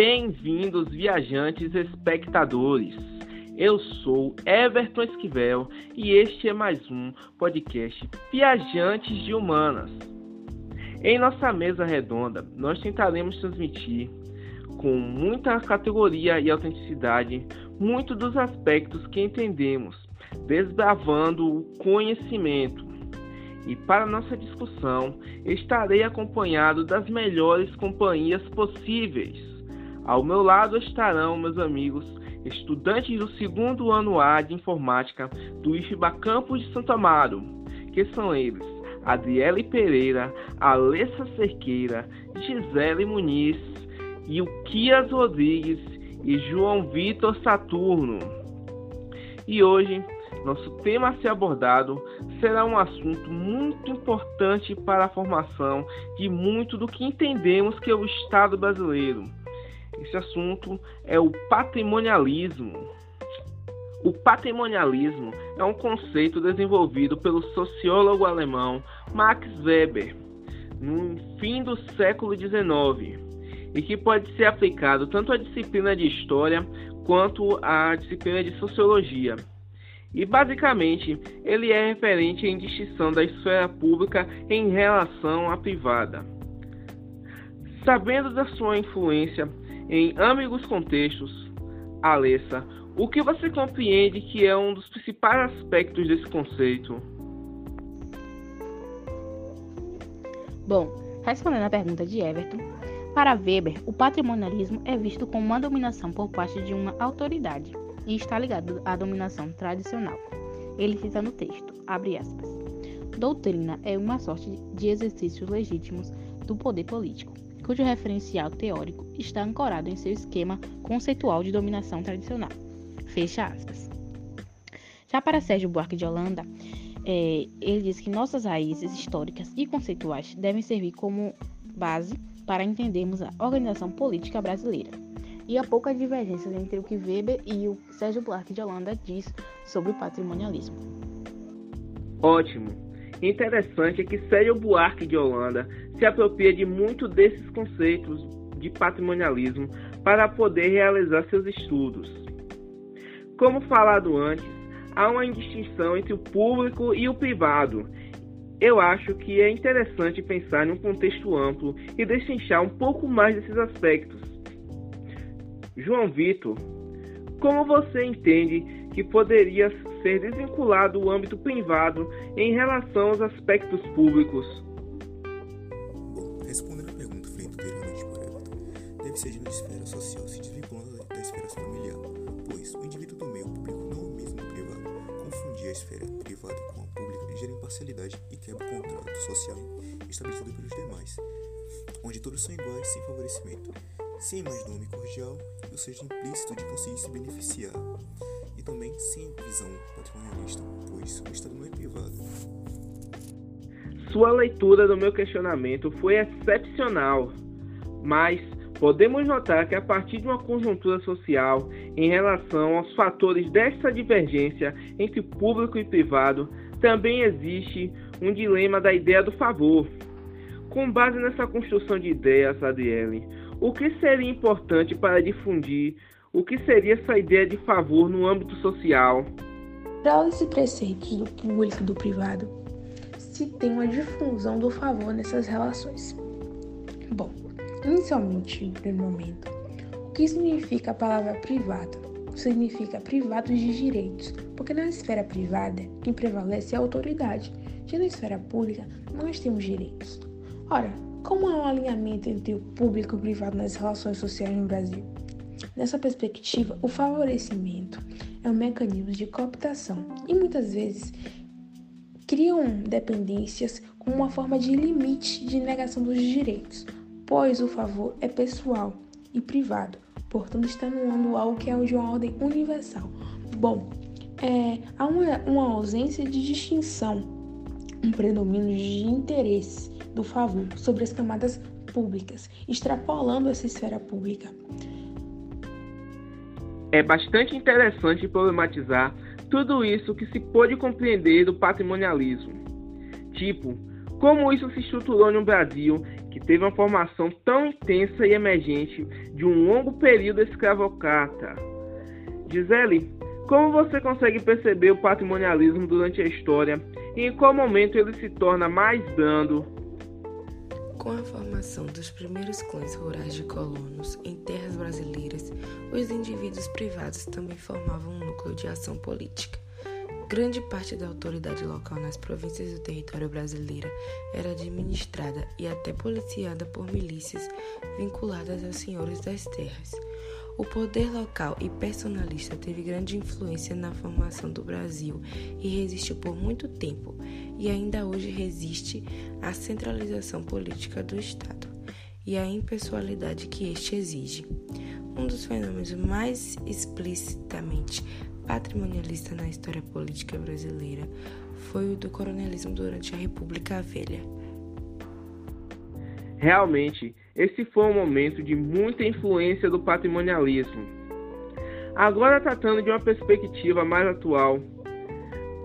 Bem-vindos, viajantes espectadores. Eu sou Everton Esquivel e este é mais um podcast Viajantes de Humanas. Em nossa mesa redonda, nós tentaremos transmitir com muita categoria e autenticidade muito dos aspectos que entendemos, desbravando o conhecimento. E para nossa discussão, estarei acompanhado das melhores companhias possíveis. Ao meu lado estarão meus amigos, estudantes do segundo ano A de Informática do IFBA Campus de Santo Amaro, que são eles Adriele Pereira, Alessa Cerqueira, Gisele Muniz, Ilquias Rodrigues e João Vitor Saturno. E hoje, nosso tema a ser abordado será um assunto muito importante para a formação de muito do que entendemos que é o Estado brasileiro esse assunto é o patrimonialismo. O patrimonialismo é um conceito desenvolvido pelo sociólogo alemão Max Weber no fim do século XIX e que pode ser aplicado tanto à disciplina de história quanto à disciplina de sociologia. E basicamente, ele é referente em distinção da esfera pública em relação à privada. Sabendo da sua influência em ambos contextos, Alessa, o que você compreende que é um dos principais aspectos desse conceito? Bom, respondendo à pergunta de Everton, para Weber, o patrimonialismo é visto como uma dominação por parte de uma autoridade e está ligado à dominação tradicional. Ele cita no texto, abre aspas, doutrina é uma sorte de exercícios legítimos do poder político, cujo referencial teórico está ancorado em seu esquema conceitual de dominação tradicional. Fecha aspas. Já para Sérgio Buarque de Holanda, é, ele diz que nossas raízes históricas e conceituais devem servir como base para entendermos a organização política brasileira. E há poucas divergências entre o que Weber e o Sérgio Buarque de Holanda diz sobre o patrimonialismo. Ótimo! Interessante é que Sérgio Buarque de Holanda se apropria de muito desses conceitos de patrimonialismo para poder realizar seus estudos. Como falado antes, há uma distinção entre o público e o privado. Eu acho que é interessante pensar num contexto amplo e destrinchar um pouco mais desses aspectos. João Vitor, como você entende que poderia ser desvinculado o âmbito privado em relação aos aspectos públicos? Bom, respondendo à pergunta feita anteriormente por Everton, deve ser na esfera social se desvinculando da esfera familiar, pois o indivíduo do meio público não é o mesmo privado. Confundir a esfera privada com a pública gera imparcialidade e quebra o contrato social estabelecido pelos demais, onde todos são iguais sem favorecimento, sem mais nome cordial, ou seja, implícito de conseguir se beneficiar também sem visão patrimonialista, pois o Estado não é privado. Sua leitura do meu questionamento foi excepcional, mas podemos notar que a partir de uma conjuntura social em relação aos fatores desta divergência entre público e privado, também existe um dilema da ideia do favor. Com base nessa construção de ideias, Adriele, o que seria importante para difundir o que seria essa ideia de favor no âmbito social? Para esses preceitos do público e do privado, se tem uma difusão do favor nessas relações. Bom, inicialmente, no primeiro momento, o que significa a palavra privado? Significa privado de direitos, porque na esfera privada quem prevalece é a autoridade, já na esfera pública nós temos direitos. Ora, como há um alinhamento entre o público e o privado nas relações sociais no Brasil? Nessa perspectiva, o favorecimento é um mecanismo de cooptação e muitas vezes criam dependências como uma forma de limite de negação dos direitos, pois o favor é pessoal e privado, portanto está anulando algo que é de uma ordem universal. Bom, é, há uma, uma ausência de distinção, um predomínio de interesse do favor sobre as camadas públicas, extrapolando essa esfera pública. É bastante interessante problematizar tudo isso que se pôde compreender do patrimonialismo. Tipo, como isso se estruturou no Brasil, que teve uma formação tão intensa e emergente de um longo período escravocrata. Gisele, como você consegue perceber o patrimonialismo durante a história e em qual momento ele se torna mais brando? Com a formação dos primeiros clãs rurais de colonos em terras brasileiras, os indivíduos privados também formavam um núcleo de ação política. Grande parte da autoridade local nas províncias do território brasileiro era administrada e até policiada por milícias vinculadas aos senhores das terras. O poder local e personalista teve grande influência na formação do Brasil e resistiu por muito tempo, e ainda hoje resiste à centralização política do Estado e à impessoalidade que este exige. Um dos fenômenos mais explicitamente patrimonialista na história política brasileira foi o do coronelismo durante a República Velha. Realmente, esse foi um momento de muita influência do patrimonialismo. Agora, tratando de uma perspectiva mais atual,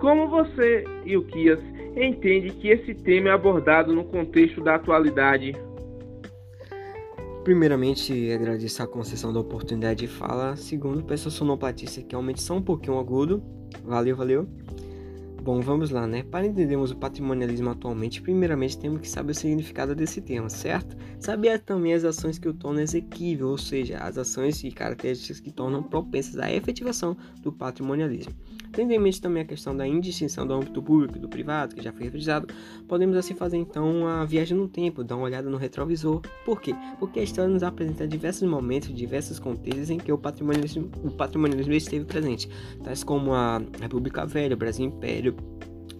como você e o Kias entende que esse tema é abordado no contexto da atualidade? Primeiramente, agradeço a concessão da oportunidade de fala. Segundo, peço sonoplatista que aumente só um pouquinho o agudo. Valeu, valeu. Bom, vamos lá, né? Para entendermos o patrimonialismo atualmente, primeiramente temos que saber o significado desse termo, certo? Saber também as ações que o tornam exequível, ou seja, as ações e características que tornam propensas à efetivação do patrimonialismo. Tendo em mente também a questão da indistinção do âmbito público e do privado, que já foi revisado, podemos assim fazer então a viagem no tempo, dar uma olhada no retrovisor. Por quê? Porque a história nos apresenta diversos momentos, diversos contextos em que o patrimonialismo, o patrimonialismo esteve presente, tais como a República Velha, o Brasil Império,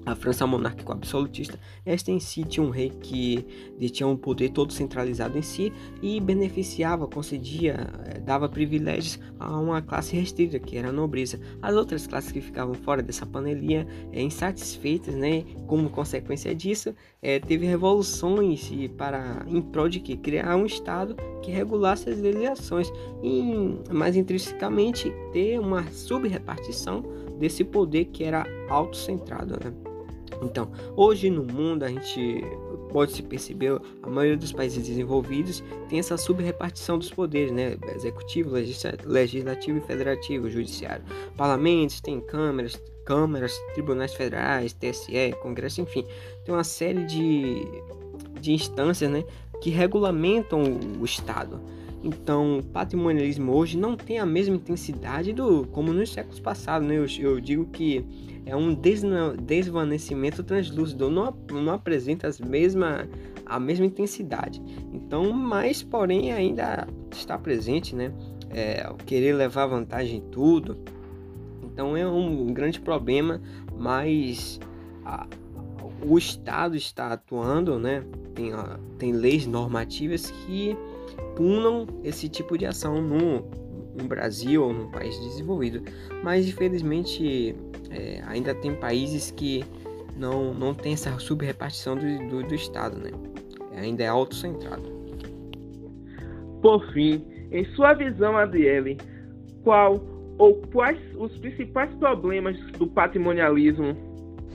a França monárquico absolutista, esta em si tinha um rei que detinha um poder todo centralizado em si e beneficiava, concedia, eh, dava privilégios a uma classe restrita, que era a nobreza. As outras classes que ficavam fora dessa panelinha, é, insatisfeitas, né, como consequência disso, é, teve revoluções para em prol de que criar um estado que regulasse as legislações e mais intrinsecamente ter uma subrepartição desse poder que era autocentrado, né? Então, hoje no mundo a gente pode se perceber, a maioria dos países desenvolvidos tem essa subrepartição dos poderes, né? Executivo, legislativo e federativo, judiciário. Parlamentos, tem câmaras, câmaras, tribunais federais, TSE, Congresso, enfim, tem uma série de, de instâncias, né, que regulamentam o Estado. Então, o patrimonialismo hoje não tem a mesma intensidade do como nos séculos passados, né? Eu, eu digo que é um desvanecimento translúcido, não, não apresenta as mesma, a mesma intensidade. Então, mas porém ainda está presente, né? É, querer levar vantagem em tudo. Então é um grande problema, mas a, o Estado está atuando, né? Tem, tem leis normativas que punam esse tipo de ação no, no Brasil ou num país desenvolvido. Mas infelizmente é, ainda tem países que não, não tem essa subrepartição do, do, do Estado, né? Ainda é autocentrado. Por fim, em sua visão, Adriele, qual ou quais os principais problemas do patrimonialismo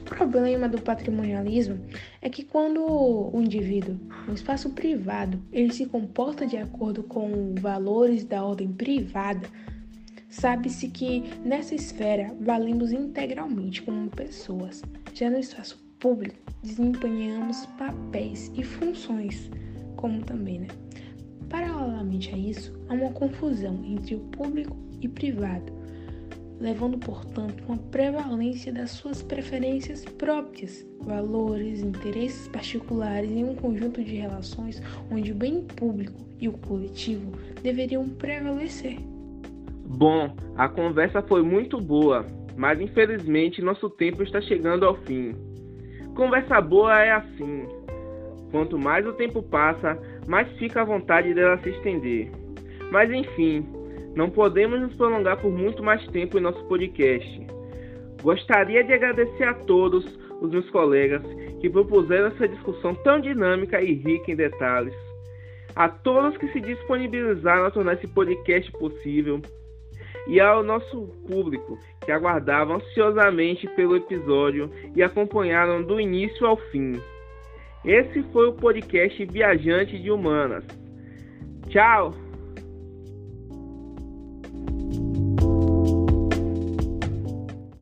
problema do patrimonialismo é que quando o indivíduo, no espaço privado, ele se comporta de acordo com valores da ordem privada, sabe-se que nessa esfera valemos integralmente como pessoas. Já no espaço público, desempenhamos papéis e funções, como também, né? Paralelamente a isso, há uma confusão entre o público e privado levando, portanto, uma prevalência das suas preferências próprias, valores, interesses particulares em um conjunto de relações onde o bem público e o coletivo deveriam prevalecer. Bom, a conversa foi muito boa, mas infelizmente nosso tempo está chegando ao fim. Conversa boa é assim. Quanto mais o tempo passa, mais fica a vontade dela se estender. Mas enfim, não podemos nos prolongar por muito mais tempo em nosso podcast. Gostaria de agradecer a todos os meus colegas que propuseram essa discussão tão dinâmica e rica em detalhes. A todos que se disponibilizaram a tornar esse podcast possível. E ao nosso público que aguardava ansiosamente pelo episódio e acompanharam do início ao fim. Esse foi o podcast Viajante de Humanas. Tchau!